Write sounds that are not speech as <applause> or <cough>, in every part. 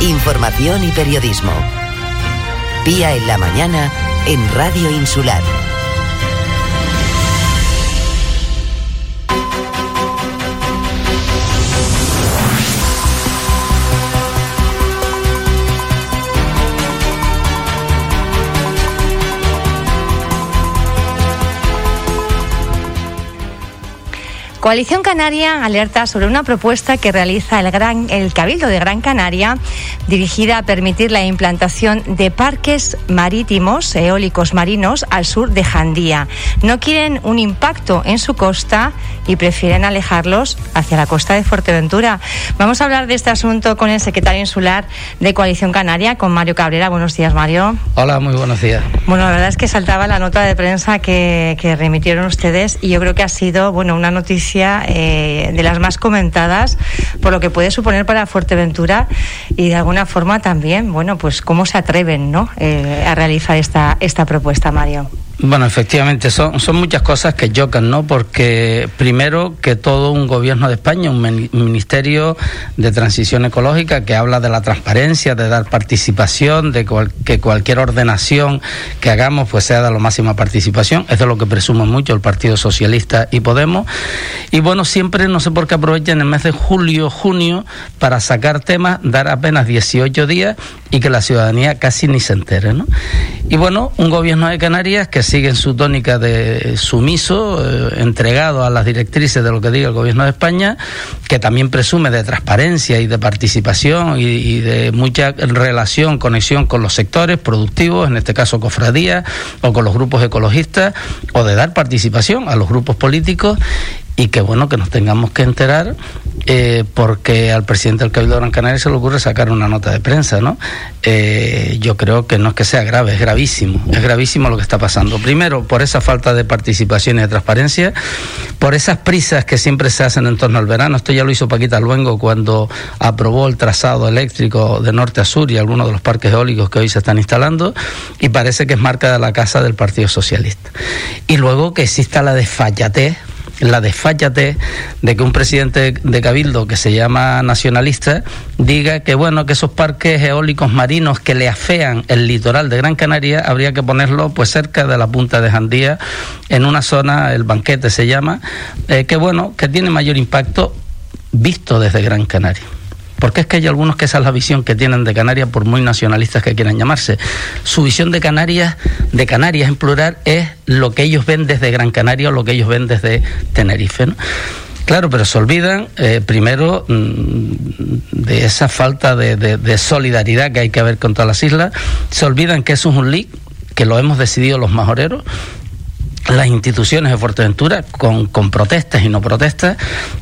información y periodismo. Pía en la mañana en Radio Insular. Coalición Canaria alerta sobre una propuesta que realiza el, Gran, el Cabildo de Gran Canaria dirigida a permitir la implantación de parques marítimos eólicos marinos al sur de Jandía. No quieren un impacto en su costa y prefieren alejarlos hacia la costa de Fuerteventura. Vamos a hablar de este asunto con el secretario insular de Coalición Canaria, con Mario Cabrera. Buenos días, Mario. Hola, muy buenos días. Bueno, la verdad es que saltaba la nota de prensa que, que remitieron ustedes y yo creo que ha sido bueno una noticia eh, de las más comentadas por lo que puede suponer para Fuerteventura y de alguna forma también, bueno, pues cómo se atreven ¿no? Eh, a realizar esta, esta propuesta, Mario. Bueno, efectivamente, son, son muchas cosas que chocan, ¿no? Porque primero que todo un gobierno de España, un ministerio de transición ecológica que habla de la transparencia, de dar participación, de que cualquier ordenación que hagamos pues sea de la máxima participación. Eso es lo que presume mucho el Partido Socialista y Podemos. Y bueno, siempre no sé por qué aprovechan el mes de julio, junio para sacar temas, dar apenas 18 días y que la ciudadanía casi ni se entere, ¿no? Y bueno, un gobierno de Canarias que siguen su tónica de sumiso, eh, entregado a las directrices de lo que diga el Gobierno de España, que también presume de transparencia y de participación y, de mucha relación, conexión con los sectores productivos, en este caso cofradías, o con los grupos ecologistas, o de dar participación a los grupos políticos y que bueno que nos tengamos que enterar eh, porque al presidente del Cabildo de Gran Canaria se le ocurre sacar una nota de prensa, ¿no? Eh, yo creo que no es que sea grave, es gravísimo, es gravísimo lo que está pasando. Primero, por esa falta de participación y de transparencia, por esas prisas que siempre se hacen en torno al verano. Esto ya lo hizo Paquita Luengo cuando aprobó el trazado eléctrico de norte a sur y algunos de los parques eólicos que hoy se están instalando, y parece que es marca de la casa del Partido Socialista. Y luego que exista la desfallatez la desfállate de que un presidente de Cabildo que se llama nacionalista diga que bueno que esos parques eólicos marinos que le afean el litoral de Gran Canaria habría que ponerlo pues cerca de la punta de Jandía en una zona el banquete se llama eh, que bueno que tiene mayor impacto visto desde Gran Canaria porque es que hay algunos que esa es la visión que tienen de Canarias, por muy nacionalistas que quieran llamarse. Su visión de Canarias, de Canarias en plural, es lo que ellos ven desde Gran Canaria o lo que ellos ven desde Tenerife. Claro, pero se olvidan eh, primero mm, de esa falta de, de, solidaridad que hay que haber con todas las islas, se olvidan que eso es un leak, que lo hemos decidido los majoreros, las instituciones de Fuerteventura con, con, protestas y no protestas,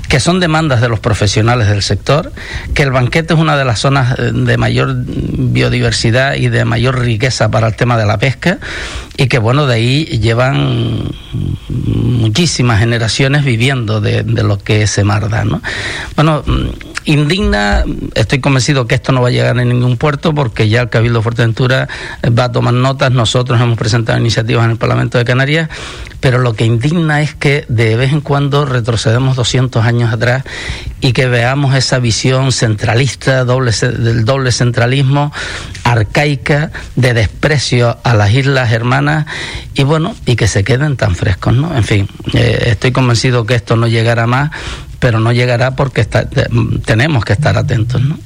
que son demandas de los profesionales del sector, que el banquete es una de las zonas eh, de mayor biodiversidad y de mayor riqueza para el tema de la pesca y que bueno, de ahí llevan muchísimas generaciones viviendo de, de lo que ese mar. ¿no? Bueno, indigna. Estoy convencido que esto no va a llegar a ningún puerto porque ya el Cabildo Fuerteventura va a tomar notas. Nosotros hemos presentado iniciativas en el Parlamento de Canarias, pero lo que indigna es que de vez en cuando retrocedemos 200 años atrás y que veamos esa visión centralista, doble, del doble centralismo, arcaica, de desprecio a las islas hermanas y bueno, y que se queden tan frescos, ¿no? En fin, eh, estoy convencido que esto no llegará más pero no llegará porque tenemos que estar atentos. ¿no?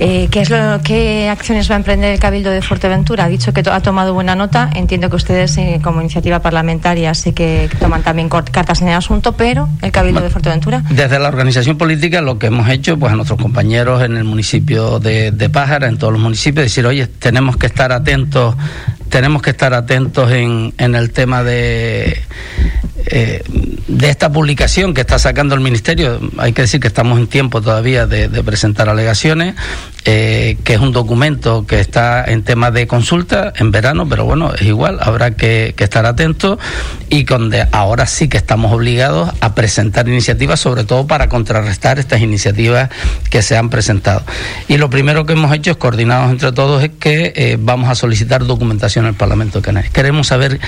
Eh, ¿qué, es lo, ¿Qué acciones va a emprender el Cabildo de Fuerteventura? Ha dicho que ha tomado buena nota. Entiendo que ustedes, eh, como iniciativa parlamentaria, sí que toman también cartas en el asunto, pero el Cabildo de Fuerteventura. Desde la organización política, lo que hemos hecho, pues a nuestros compañeros en el municipio de, de Pájara, en todos los municipios, decir, oye, tenemos que estar atentos tenemos que estar atentos en, en el tema de, eh, de esta publicación que está sacando el Ministerio. Hay que decir que estamos en tiempo todavía de, presentar alegaciones, eh, que es un documento que está en tema de consulta en verano, pero bueno, es igual, habrá que, estar atentos y donde ahora sí que estamos obligados a presentar iniciativas, sobre todo para contrarrestar estas iniciativas que se han presentado. Y lo primero que hemos hecho es coordinados entre todos es que eh, vamos a solicitar documentación el Parlamento de Canarias. Queremos saber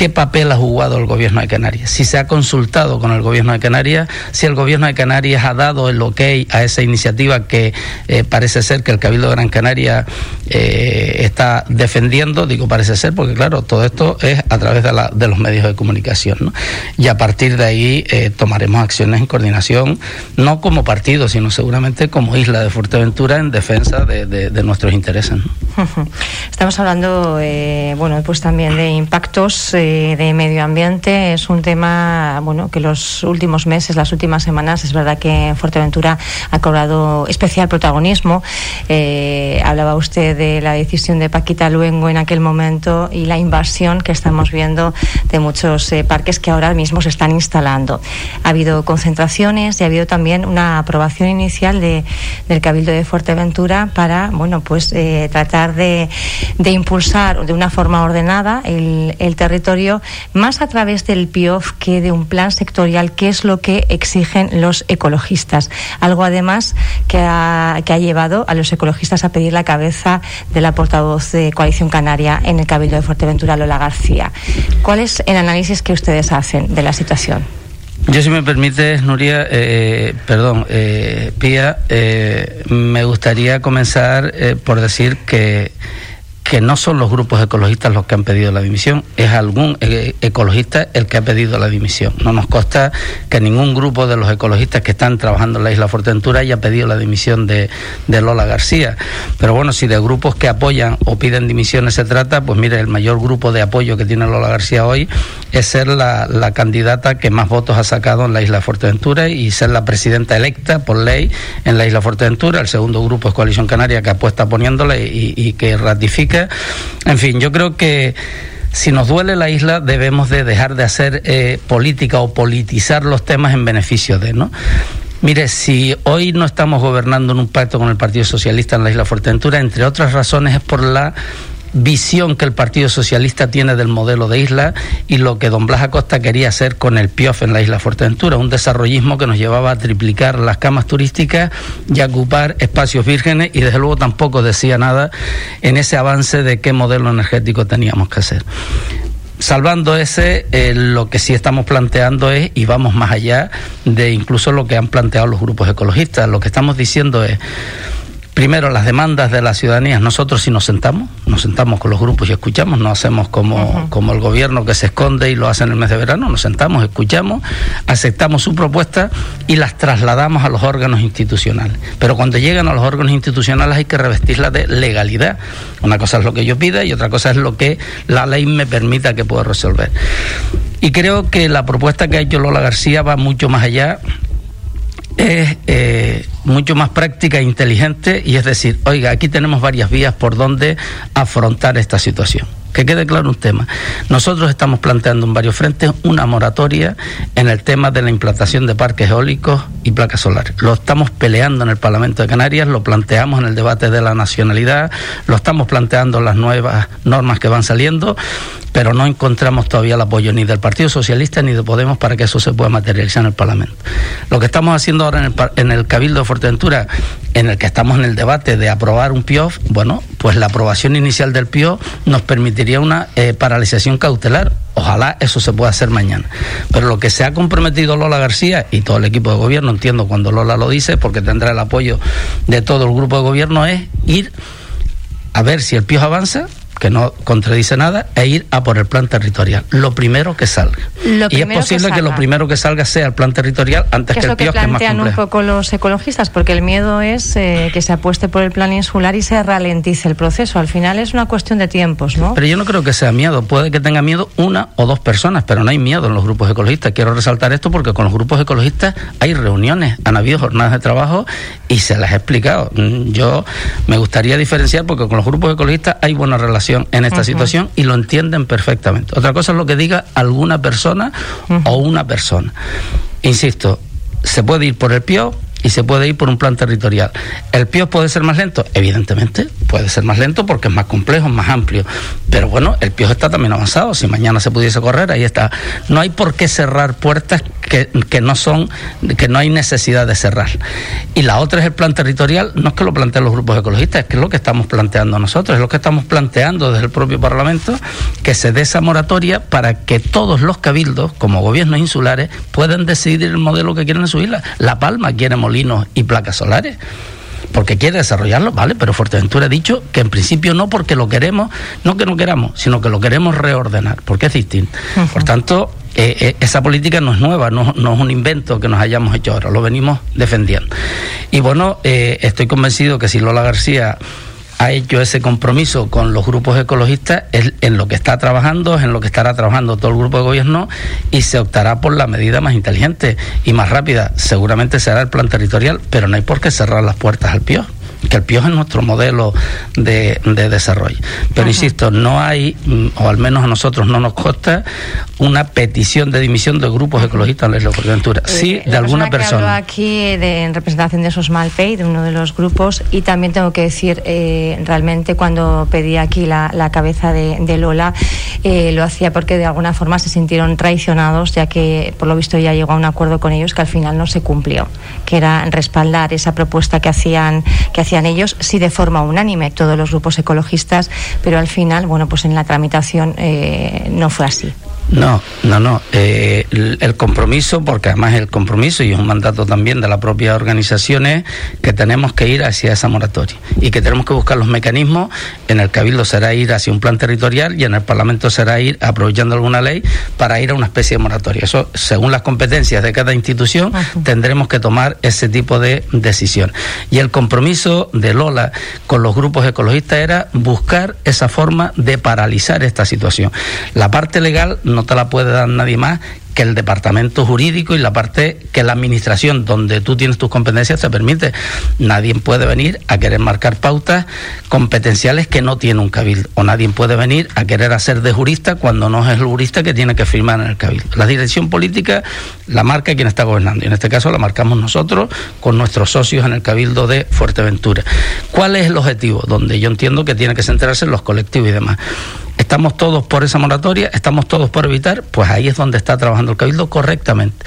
qué papel ha jugado el gobierno de Canarias, si se ha consultado con el gobierno de Canarias, si el gobierno de Canarias ha dado el ok a esa iniciativa que eh, parece ser que el Cabildo de Gran Canaria eh, está defendiendo, digo parece ser, porque claro, todo esto es a través de, la, de los medios de comunicación. ¿no? Y a partir de ahí eh, tomaremos acciones en coordinación, no como partido, sino seguramente como isla de Fuerteventura en defensa de, de, nuestros intereses. <laughs> Estamos hablando, bueno, pues también de impactos de medio ambiente. Es un tema, bueno, que los últimos meses, las últimas semanas, es verdad que Fuerteventura ha cobrado especial protagonismo. Eh, hablaba usted de la decisión de Paquita Luengo en aquel momento y la invasión que estamos viendo de muchos eh, parques que ahora mismo se están instalando. Ha habido concentraciones y ha habido también una aprobación inicial de, del Cabildo de Fuerteventura para, bueno, pues eh, tratar de, de impulsar de una forma ordenada el, el territorio más a través del PIOF que de un plan sectorial, que es lo que exigen los ecologistas. Algo además que ha, llevado a los ecologistas a pedir la cabeza de la portavoz de Coalición Canaria en el Cabildo de Fuerteventura, Lola García. ¿Cuál es el análisis que ustedes hacen de la situación? Yo, si me permite, Nuria, eh, perdón, eh, Pía, eh, me gustaría comenzar eh, por decir que que no son los grupos ecologistas los que han pedido la dimisión, es algún e-, ecologista el que ha pedido la dimisión. No nos consta que ningún grupo de los ecologistas que están trabajando en la isla Fuerteventura haya pedido la dimisión de, Lola García. Pero bueno, si de grupos que apoyan o piden dimisiones se trata, pues mire, el mayor grupo de apoyo que tiene Lola García hoy es ser la, candidata que más votos ha sacado en la isla Fuerteventura y ser la presidenta electa por ley en la isla Fuerteventura. El segundo grupo es Coalición Canaria que apuesta poniéndole y, y que ratifica en fin, yo creo que si nos duele la isla debemos de dejar de hacer eh, política o politizar los temas en beneficio de, ¿no? Mire, si hoy no estamos gobernando en un pacto con el Partido Socialista en la isla Fuerteventura, entre otras razones es por la visión que el Partido Socialista tiene del modelo de isla y lo que don Blas Acosta quería hacer con el PIOF en la isla Fuerteventura, un desarrollismo que nos llevaba a triplicar las camas turísticas y a ocupar espacios vírgenes y desde luego tampoco decía nada en ese avance de qué modelo energético teníamos que hacer. Salvando ese, eh, lo que sí estamos planteando es, y vamos más allá de incluso lo que han planteado los grupos ecologistas, lo que estamos diciendo es, primero las demandas de la ciudadanía. Nosotros si nos sentamos, nos sentamos con los grupos y escuchamos, no hacemos como, como el gobierno que se esconde y lo hace en el mes de verano, nos sentamos, escuchamos, aceptamos su propuesta y las trasladamos a los órganos institucionales. Pero cuando llegan a los órganos institucionales hay que revestirla de legalidad. Una cosa es lo que yo pida y otra cosa es lo que la ley me permita que pueda resolver. Y creo que la propuesta que ha hecho Lola García va mucho más allá es eh, mucho más práctica e inteligente y es decir, oiga, aquí tenemos varias vías por donde afrontar esta situación. Que quede claro un tema. Nosotros estamos planteando en varios frentes una moratoria en el tema de la implantación de parques eólicos y placas solares. Lo estamos peleando en el Parlamento de Canarias, lo planteamos en el debate de la nacionalidad, lo estamos planteando en las nuevas normas que van saliendo pero no encontramos todavía el apoyo ni del Partido Socialista ni de Podemos para que eso se pueda materializar en el Parlamento. Lo que estamos haciendo ahora en el, en el Cabildo de Fuerteventura, en el que estamos en el debate de aprobar un PIOF, bueno, pues la aprobación inicial del PIOF nos permitiría una eh, paralización cautelar. Ojalá eso se pueda hacer mañana. Pero lo que se ha comprometido Lola García y todo el equipo de gobierno, entiendo cuando Lola lo dice, porque tendrá el apoyo de todo el grupo de gobierno, es ir a ver si el PIOF avanza que no contradice nada, e ir a por el plan territorial. Lo primero que salga. y es posible que, lo primero que salga sea el plan territorial antes que, el PIO, que plantean un poco los ecologistas, porque el miedo es eh, que se apueste por el plan insular y se ralentice el proceso. Al final es una cuestión de tiempos, ¿no? Pero yo no creo que sea miedo. Puede que tenga miedo una o dos personas, pero no hay miedo en los grupos ecologistas. Quiero resaltar esto porque con los grupos ecologistas hay reuniones, han habido jornadas de trabajo y se las he explicado. Mm, yo me gustaría diferenciar porque con los grupos ecologistas hay buena relación en esta situación y lo entienden perfectamente. Otra cosa es lo que diga alguna persona o una persona. Insisto, se puede ir por el PIO y se puede ir por un plan territorial. ¿El PIO puede ser más lento? Evidentemente, puede ser más lento porque es más complejo, más amplio. Pero bueno, el PIOS está también avanzado. Si mañana se pudiese correr, ahí está. No hay por qué cerrar puertas que, que no son, que no hay necesidad de cerrar. Y la otra es el plan territorial, no es que lo planteen los grupos ecologistas, es que es lo que estamos planteando nosotros, es lo que estamos planteando desde el propio Parlamento, que se dé esa moratoria para que todos los cabildos, como gobiernos insulares, puedan decidir el modelo que quieren en su isla. La Palma quiere molinos y placas solares porque quiere desarrollarlo, vale, pero Fuerteventura ha dicho que en principio no porque lo queremos, no que no queramos, sino que lo queremos reordenar, porque es distinto. Por tanto, eh, eh, esa política no es nueva, no, no, es un invento que nos hayamos hecho ahora, lo venimos defendiendo. Y bueno, eh, estoy convencido que si Lola García ha hecho ese compromiso con los grupos ecologistas es en lo que está trabajando, es en lo que estará trabajando todo el grupo de gobierno y se optará por la medida más inteligente y más rápida. Seguramente será el plan territorial, pero no hay por qué cerrar las puertas al PIO que el PIOJ es nuestro modelo de, desarrollo. Pero insisto, no hay, mm, o al menos a nosotros no nos consta, una petición de dimisión de grupos ecologistas en la isla de Sí, de alguna persona. aquí de, en representación de Sosmalpey, de uno de los grupos, y también tengo que decir, eh, realmente cuando pedí aquí la, cabeza de, Lola, eh, lo hacía porque de alguna forma se sintieron traicionados, ya que por lo visto ya llegó a un acuerdo con ellos que al final no se cumplió, que era respaldar esa propuesta que hacían, que hacían ellos, sí de forma unánime, todos los grupos ecologistas, pero al final, bueno, pues en la tramitación eh, no fue así. No, no, no. Eh, el, compromiso, porque además el compromiso y es un mandato también de la propia organización es que tenemos que ir hacia esa moratoria y que tenemos que buscar los mecanismos. En el Cabildo será ir hacia un plan territorial y en el Parlamento será ir aprovechando alguna ley para ir a una especie de moratoria. Eso, según las competencias de cada institución, tendremos que tomar ese tipo de decisión. Y el compromiso de Lola con los grupos ecologistas era buscar esa forma de paralizar esta situación. La parte legal no no te la puede dar nadie más que el departamento jurídico y la parte que la administración donde tú tienes tus competencias te permite. Nadie puede venir a querer marcar pautas competenciales que no tiene un cabildo. O nadie puede venir a querer hacer de jurista cuando no es el jurista que tiene que firmar en el cabildo. La dirección política la marca quien está gobernando. Y en este caso la marcamos nosotros con nuestros socios en el cabildo de Fuerteventura. ¿Cuál es el objetivo? Donde yo entiendo que tiene que centrarse en los colectivos y demás. ¿Estamos todos por esa moratoria? ¿Estamos todos por evitar? Pues ahí es donde está trabajando el Cabildo correctamente.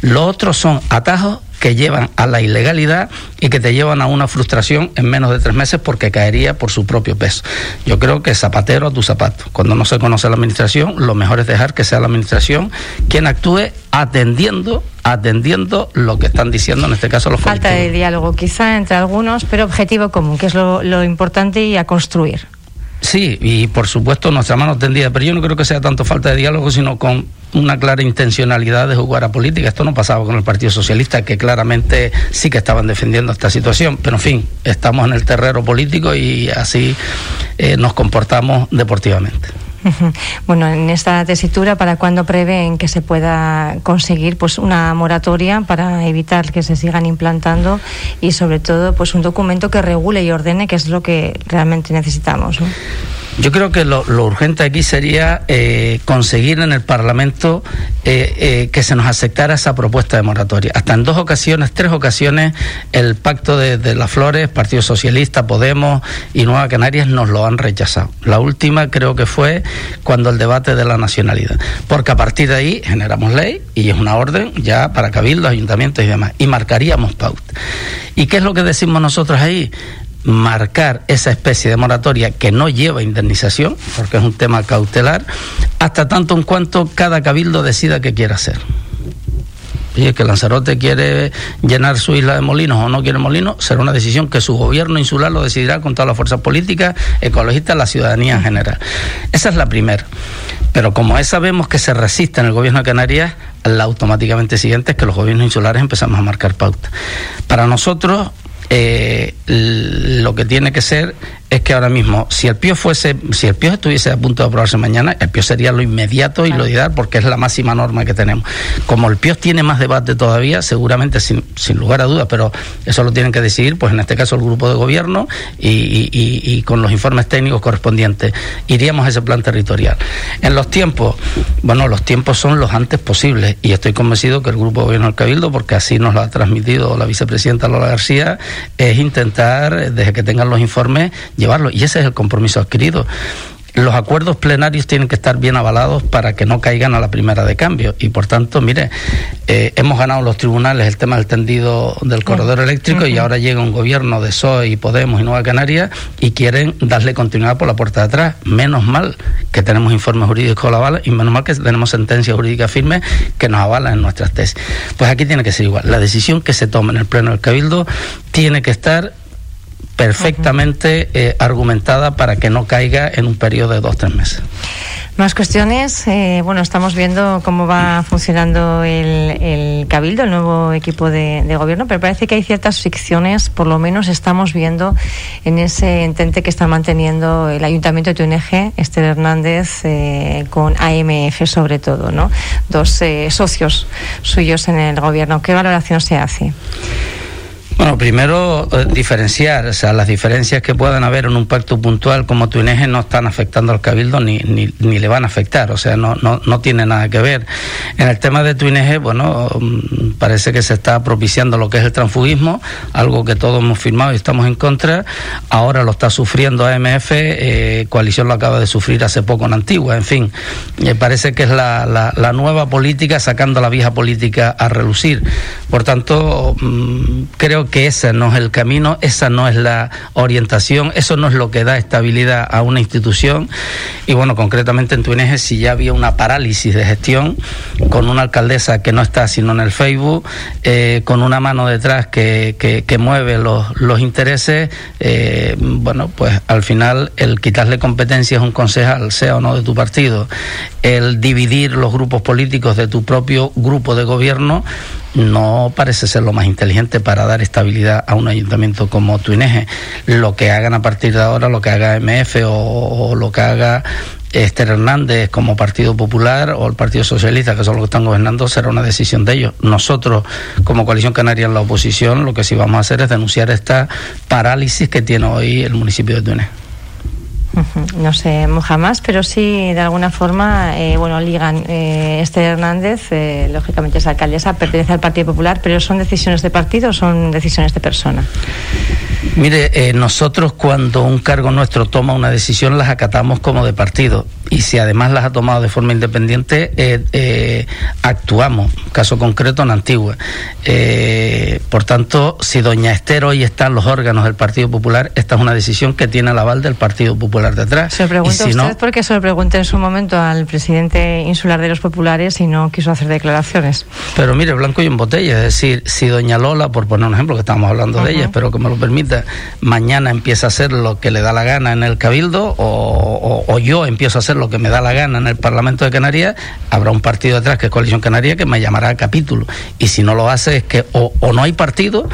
Lo otro son atajos que llevan a la ilegalidad y que te llevan a una frustración en menos de tres meses porque caería por su propio peso. Yo creo que zapatero a tu zapato. Cuando no se conoce la administración, lo mejor es dejar que sea la administración quien actúe atendiendo atendiendo lo que están diciendo en este caso los Falta de diálogo quizá entre algunos, pero objetivo común, que es lo, lo importante y a construir. Sí, y por supuesto nuestra mano tendida, pero yo no creo que sea tanto falta de diálogo, sino con una clara intencionalidad de jugar a política. Esto no pasaba con el Partido Socialista, que claramente sí que estaban defendiendo esta situación, pero en fin, estamos en el terreno político y así eh, nos comportamos deportivamente. Bueno, en esta tesitura, ¿para cuándo prevén que se pueda conseguir pues una moratoria para evitar que se sigan implantando y sobre todo pues un documento que regule y ordene, que es lo que realmente necesitamos? Yo creo que lo, urgente aquí sería eh, conseguir en el Parlamento eh, eh, que se nos aceptara esa propuesta de moratoria. Hasta en dos ocasiones, tres ocasiones, el Pacto de, las Flores, Partido Socialista, Podemos y Nueva Canarias nos lo han rechazado. La última creo que fue cuando el debate de la nacionalidad. Porque a partir de ahí generamos ley y es una orden ya para cabildos, ayuntamientos y demás. Y marcaríamos pauta. ¿Y qué es lo que decimos nosotros ahí? Marcar esa especie de moratoria que no lleva indemnización, porque es un tema cautelar, hasta tanto en cuanto cada cabildo decida qué quiere hacer. Y es que Lanzarote quiere llenar su isla de molinos o no quiere molinos, será una decisión que su gobierno insular lo decidirá con todas las fuerzas políticas, ecologistas, la ciudadanía en general. Esa es la primera. Pero como esa vemos que se resiste en el gobierno de Canarias, la automáticamente siguiente es que los gobiernos insulares empezamos a marcar pauta. Para nosotros, eh, lo que tiene que ser es que ahora mismo, si el PIO fuese, si el PIO estuviese a punto de aprobarse mañana, el PIO sería lo inmediato y lo ideal porque es la máxima norma que tenemos. Como el PIO tiene más debate todavía, seguramente sin, sin lugar a dudas, pero eso lo tienen que decidir, pues en este caso el grupo de gobierno y, y, con los informes técnicos correspondientes, iríamos a ese plan territorial. En los tiempos, bueno, los tiempos son los antes posibles y estoy convencido que el grupo de gobierno del Cabildo, porque así nos lo ha transmitido la vicepresidenta Lola García, es intentar, desde que tengan los informes, llevarlo. Y ese es el compromiso adquirido los acuerdos plenarios tienen que estar bien avalados para que no caigan a la primera de cambio. Y por tanto, mire, eh, hemos ganado los tribunales el tema del tendido del corredor eléctrico y ahora llega un gobierno de PSOE y Podemos y Nueva Canarias y quieren darle continuidad por la puerta de atrás. Menos mal que tenemos informes jurídicos que lo avalan y menos mal que tenemos sentencias jurídicas firmes que nos avalan en nuestras tesis. Pues aquí tiene que ser igual. La decisión que se tome en el Pleno del Cabildo tiene que estar perfectamente eh, argumentada para que no caiga en un periodo de dos tres meses. Más cuestiones. Eh, bueno, estamos viendo cómo va funcionando el, Cabildo, el nuevo equipo de, gobierno, pero parece que hay ciertas fricciones, por lo menos estamos viendo en ese entente que está manteniendo el Ayuntamiento de Tuneje, Esther Hernández, eh, con AMF sobre todo, ¿no? Dos socios suyos en el gobierno. ¿Qué valoración se hace? Bueno, primero eh, diferenciar, o sea, las diferencias que puedan haber en un pacto puntual como Tuineje no están afectando al Cabildo ni, ni, le van a afectar, o sea, no, no, no tiene nada que ver. En el tema de Tuineje, bueno, mm, parece que se está propiciando lo que es el transfugismo, algo que todos hemos firmado y estamos en contra. Ahora lo está sufriendo AMF, eh, Coalición lo acaba de sufrir hace poco en Antigua, en fin, me parece que es la, la, la, nueva política sacando la vieja política a relucir. Por tanto, mm, creo que que ese no es el camino, esa no es la orientación, eso no es lo que da estabilidad a una institución. Y bueno, concretamente en Tuineje, si ya había una parálisis de gestión, con una alcaldesa que no está sino en el Facebook, eh, con una mano detrás que, que, mueve los, los intereses, eh, bueno, pues al final el quitarle competencias a un concejal, sea o no de tu partido, el dividir los grupos políticos de tu propio grupo de gobierno, no parece ser lo más inteligente para dar estabilidad a un ayuntamiento como Tuineje. Lo que hagan a partir de ahora, lo que haga MF o, lo que haga Esther Hernández como Partido Popular o el Partido Socialista, que son los que están gobernando, será una decisión de ellos. Nosotros, como Coalición Canaria en la oposición, lo que sí vamos a hacer es denunciar esta parálisis que tiene hoy el municipio de Tuineje. No sé jamás, pero sí de alguna forma, eh, bueno, ligan. Eh, Esther Hernández, eh, lógicamente es alcaldesa, pertenece al Partido Popular, pero ¿son decisiones de partido o son decisiones de persona? Mire, eh, nosotros cuando un cargo nuestro toma una decisión las acatamos como de partido y si además las ha tomado de forma independiente, eh, eh, actuamos. Caso concreto en Antigua. por tanto, si doña Esther hoy está en los órganos del Partido Popular, esta es una decisión que tiene el aval del Partido Popular detrás. Se lo pregunto usted no, porque se lo pregunté en su momento al presidente insular de los populares y no quiso hacer declaraciones. Pero mire, blanco y en botella, es decir, si doña Lola, por poner un ejemplo, que estamos hablando de ella, espero que me lo permita, mañana empieza a hacer lo que le da la gana en el Cabildo o, yo empiezo a hacer lo que me da la gana en el Parlamento de Canarias, habrá un partido detrás que es Coalición Canaria que me llamará a capítulo. Y si no lo hace es que o no hay partido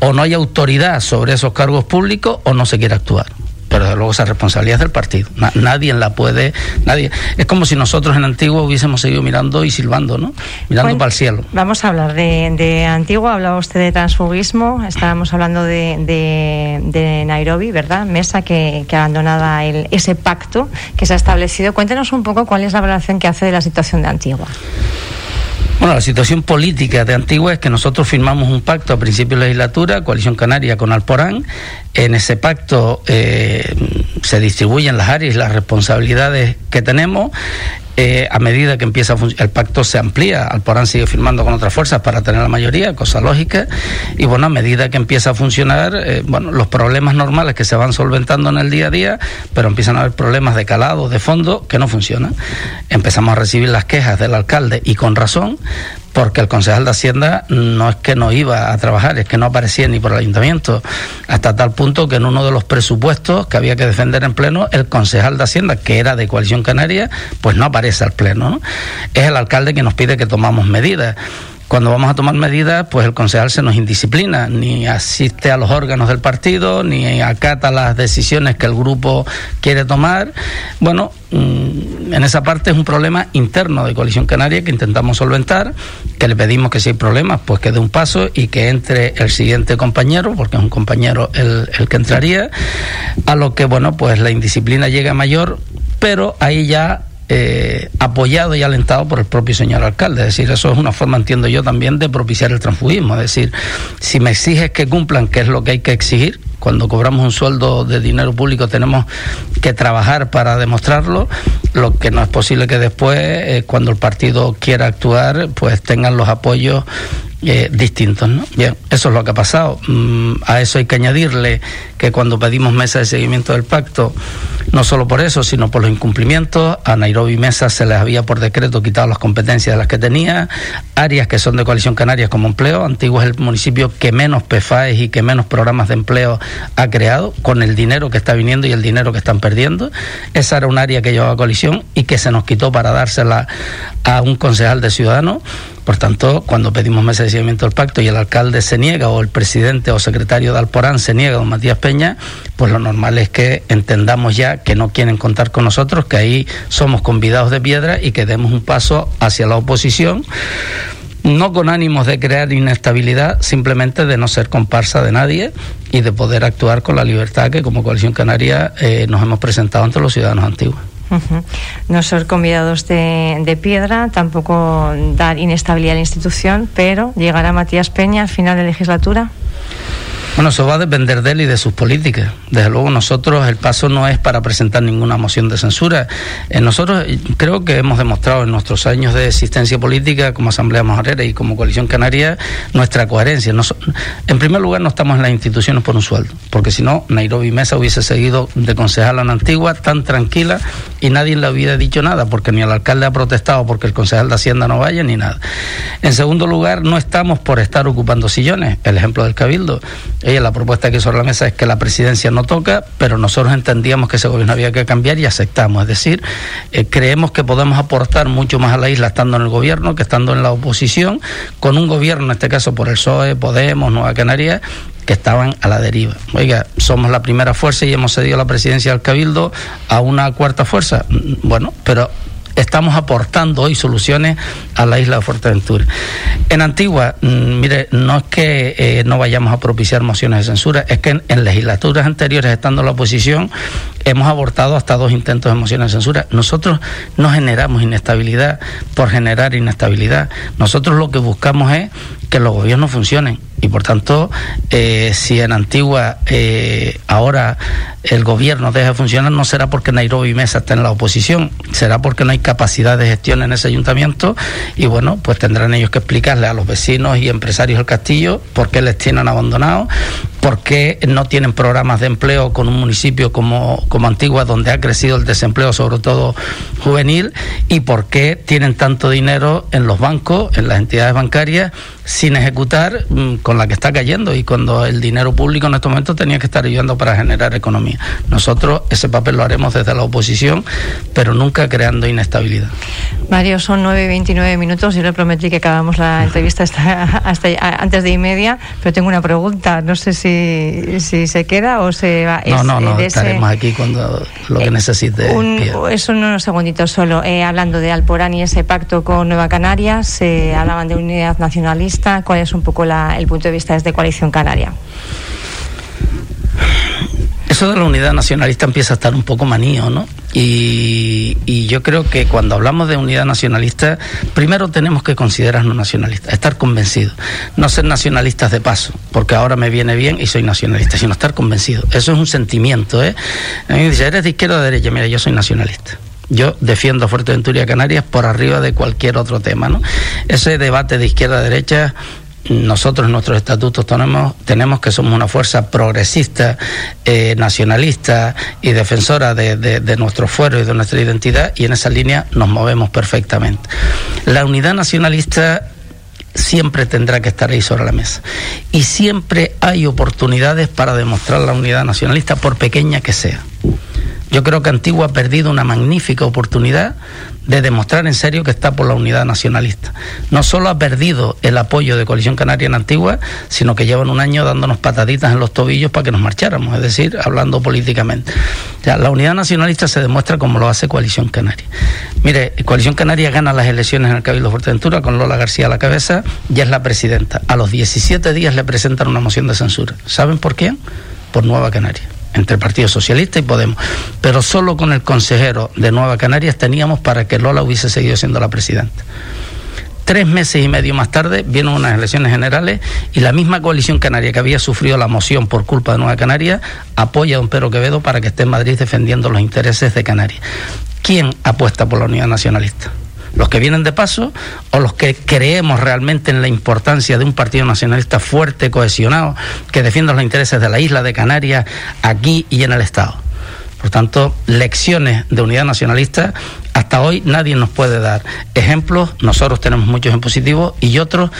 o no hay autoridad sobre esos cargos públicos o no se quiere actuar pero desde luego esa responsabilidad es del partido. nadie la puede, nadie. Es como si nosotros en Antigua hubiésemos seguido mirando y silbando, ¿no? Mirando para el cielo. Vamos a hablar de, de Antigua, hablaba usted de transfugismo, estábamos hablando de, de, Nairobi, ¿verdad? Mesa que, que abandonada el, ese pacto que se ha establecido. Cuéntenos un poco cuál es la relación que hace de la situación de Antigua. Bueno, la situación política de Antigua es que nosotros firmamos un pacto a principio de legislatura, Coalición Canaria con Alporán. En ese pacto eh, se distribuyen las áreas las responsabilidades que tenemos. Eh, a medida que empieza el pacto se amplía, Alporán sigue firmando con otras fuerzas para tener la mayoría, cosa lógica, y bueno, a medida que empieza a funcionar, eh, bueno, los problemas normales que se van solventando en el día a día, pero empiezan a haber problemas de calado, de fondo, que no funcionan. Empezamos a recibir las quejas del alcalde y con razón, porque el concejal de Hacienda no es que no iba a trabajar, es que no aparecía ni por el ayuntamiento, hasta tal punto que en uno de los presupuestos que había que defender en pleno, el concejal de Hacienda, que era de Coalición Canaria, pues no aparece al pleno. ¿no? Es el alcalde que nos pide que tomamos medidas. Cuando vamos a tomar medidas, pues el concejal se nos indisciplina, ni asiste a los órganos del partido, ni acata las decisiones que el grupo quiere tomar. Bueno, mm, en esa parte es un problema interno de Coalición Canaria que intentamos solventar, que le pedimos que si hay problemas, pues que dé un paso y que entre el siguiente compañero, porque es un compañero el, el que entraría, a lo que, bueno, pues la indisciplina llega mayor, pero ahí ya eh, apoyado y alentado por el propio señor alcalde. Es decir, eso es una forma, entiendo yo, también de propiciar el transfugismo. Es decir, si me exiges que cumplan, que es lo que hay que exigir, cuando cobramos un sueldo de dinero público tenemos que trabajar para demostrarlo, lo que no es posible que después, eh, cuando el partido quiera actuar, pues tengan los apoyos eh, distintos. ¿no? Bien, eso es lo que ha pasado. Mm, a eso hay que añadirle que cuando pedimos mesa de seguimiento del pacto, no solo por eso, sino por los incumplimientos, a Nairobi Mesa se les había por decreto quitado las competencias de las que tenía, áreas que son de Coalición Canarias como empleo, Antiguo es el municipio que menos PFAES y que menos programas de empleo ha creado, con el dinero que está viniendo y el dinero que están perdiendo. Esa era un área que llevaba coalición y que se nos quitó para dársela a un concejal de Ciudadanos por tanto, cuando pedimos mesa de seguimiento del pacto y el alcalde se niega o el presidente o secretario de Alporán se niega, don Matías Peña, pues lo normal es que entendamos ya que no quieren contar con nosotros, que ahí somos convidados de piedra y que demos un paso hacia la oposición no con ánimos de crear inestabilidad, simplemente de no ser comparsa de nadie y de poder actuar con la libertad que como Coalición Canaria eh, nos hemos presentado ante los ciudadanos antiguos. No ser convidados de, piedra, tampoco dar inestabilidad a la institución, pero llegará Matías Peña al final de legislatura. Bueno, eso va a depender de él y de sus políticas. Desde luego nosotros el paso no es para presentar ninguna moción de censura. Eh, nosotros eh, creo que hemos demostrado en nuestros años de existencia política como Asamblea Majorera y como Coalición Canaria nuestra coherencia. en primer lugar no estamos en las instituciones por un sueldo, porque si no Nairobi Mesa hubiese seguido de concejal en Antigua tan tranquila y nadie le hubiera dicho nada, porque ni el alcalde ha protestado porque el concejal de Hacienda no vaya ni nada. En segundo lugar, no estamos por estar ocupando sillones, el ejemplo del Cabildo. Ella, la propuesta que hizo la mesa es que la presidencia no toca, pero nosotros entendíamos que ese gobierno había que cambiar y aceptamos. Es decir, eh, creemos que podemos aportar mucho más a la isla estando en el gobierno que estando en la oposición, con un gobierno, en este caso por el PSOE, Podemos, Nueva Canarias, que estaban a la deriva. Oiga, somos la primera fuerza y hemos cedido la presidencia del Cabildo a una cuarta fuerza. Bueno, pero estamos aportando hoy soluciones a la isla de Fuerteventura. En Antigua, mm, mire, no es que eh, no vayamos a propiciar mociones de censura, es que en, legislaturas anteriores, estando la oposición, hemos abortado hasta dos intentos de mociones de censura. Nosotros no generamos inestabilidad por generar inestabilidad. Nosotros lo que buscamos es que los gobiernos funcionen y por tanto, eh, si en Antigua eh, ahora el gobierno deja de funcionar, no será porque Nairobi Mesa está en la oposición, será porque no hay capacidad de gestión en ese ayuntamiento y bueno, pues tendrán ellos que explicarle a los vecinos y empresarios del castillo por qué les tienen abandonados, por qué no tienen programas de empleo con un municipio como, como Antigua, donde ha crecido el desempleo, sobre todo juvenil, y por qué tienen tanto dinero en los bancos, en las entidades bancarias, sin ejecutar mm, con la que está cayendo y cuando el dinero público en estos momentos tenía que estar ayudando para generar economía. Nosotros ese papel lo haremos desde la oposición, pero nunca creando inestabilidad. Mario, son 9 y 29 minutos. Yo le prometí que acabamos la entrevista hasta, antes de y media, pero tengo una pregunta. No sé si, si se queda o se va. No, no, no, estaremos aquí cuando lo que necesite. es unos segunditos solo. Eh, hablando de Alporán y ese pacto con Nueva Canarias, se hablaban de unidad nacionalista. ¿Cuál es un poco el punto de vista desde Coalición Canaria? Eso de la unidad nacionalista empieza a estar un poco manío, ¿no? Y, yo creo que cuando hablamos de unidad nacionalista, primero tenemos que considerarnos nacionalistas, estar convencidos, no ser nacionalistas de paso, porque ahora me viene bien y soy nacionalista, sino estar convencido. Eso es un sentimiento, ¿eh? A mí me dice, ¿eres de izquierda o de derecha? Mira, yo soy nacionalista yo defiendo a Fuerteventura Canarias por arriba de cualquier otro tema. ¿no? Ese debate de izquierda a derecha nosotros nuestros estatutos tenemos, tenemos que somos una fuerza progresista, eh, nacionalista y defensora de, de, nuestro fuero y de nuestra identidad y en esa línea nos movemos perfectamente. La unidad nacionalista siempre tendrá que estar ahí sobre la mesa y siempre hay oportunidades para demostrar la unidad nacionalista por pequeña que sea. Yo creo que Antigua ha perdido una magnífica oportunidad de demostrar en serio que está por la unidad nacionalista. No solo ha perdido el apoyo de Coalición Canaria en Antigua, sino que llevan un año dándonos pataditas en los tobillos para que nos marcháramos, es decir, hablando políticamente. La unidad nacionalista se demuestra como lo hace Coalición Canaria. Mire, Coalición Canaria gana las elecciones en el Cabildo Fuerteventura con Lola García a la cabeza, ya es la presidenta. A los 17 días le presentan una moción de censura. ¿Saben por qué? Por Nueva Canaria entre el Partido Socialista y Podemos. Pero solo con el consejero de Nueva Canarias teníamos para que Lola hubiese seguido siendo la presidenta. Tres meses y medio más tarde vienen unas elecciones generales y la misma coalición canaria que había sufrido la moción por culpa de Nueva Canaria apoya a don Pedro Quevedo para que esté en Madrid defendiendo los intereses de Canarias. ¿Quién apuesta por la unidad nacionalista? Los que vienen de paso o los que creemos realmente en la importancia de un partido nacionalista fuerte, cohesionado, que defienda los intereses de la isla de Canarias aquí y en el Estado. Por tanto, lecciones de unidad nacionalista, hasta hoy nadie nos puede dar ejemplos, nosotros tenemos muchos en positivo y otros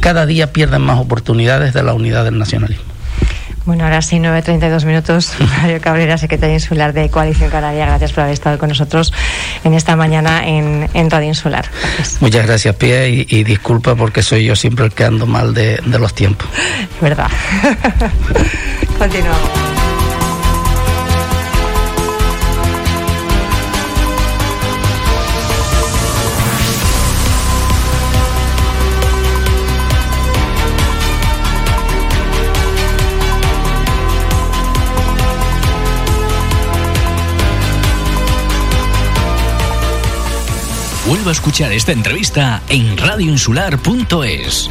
cada día pierden más oportunidades de la unidad del nacionalismo. Bueno, ahora sí, 9.32 minutos. <laughs> Mario Cabrera, secretario insular de Coalición Canaria, gracias por haber estado con nosotros en esta mañana en, Radio Insular. Muchas gracias, Pia, y, y, disculpa porque soy yo siempre el que ando mal de, de los tiempos. <laughs> Verdad. <laughs> Continuamos. Vuelva a escuchar esta entrevista en radioinsular.es.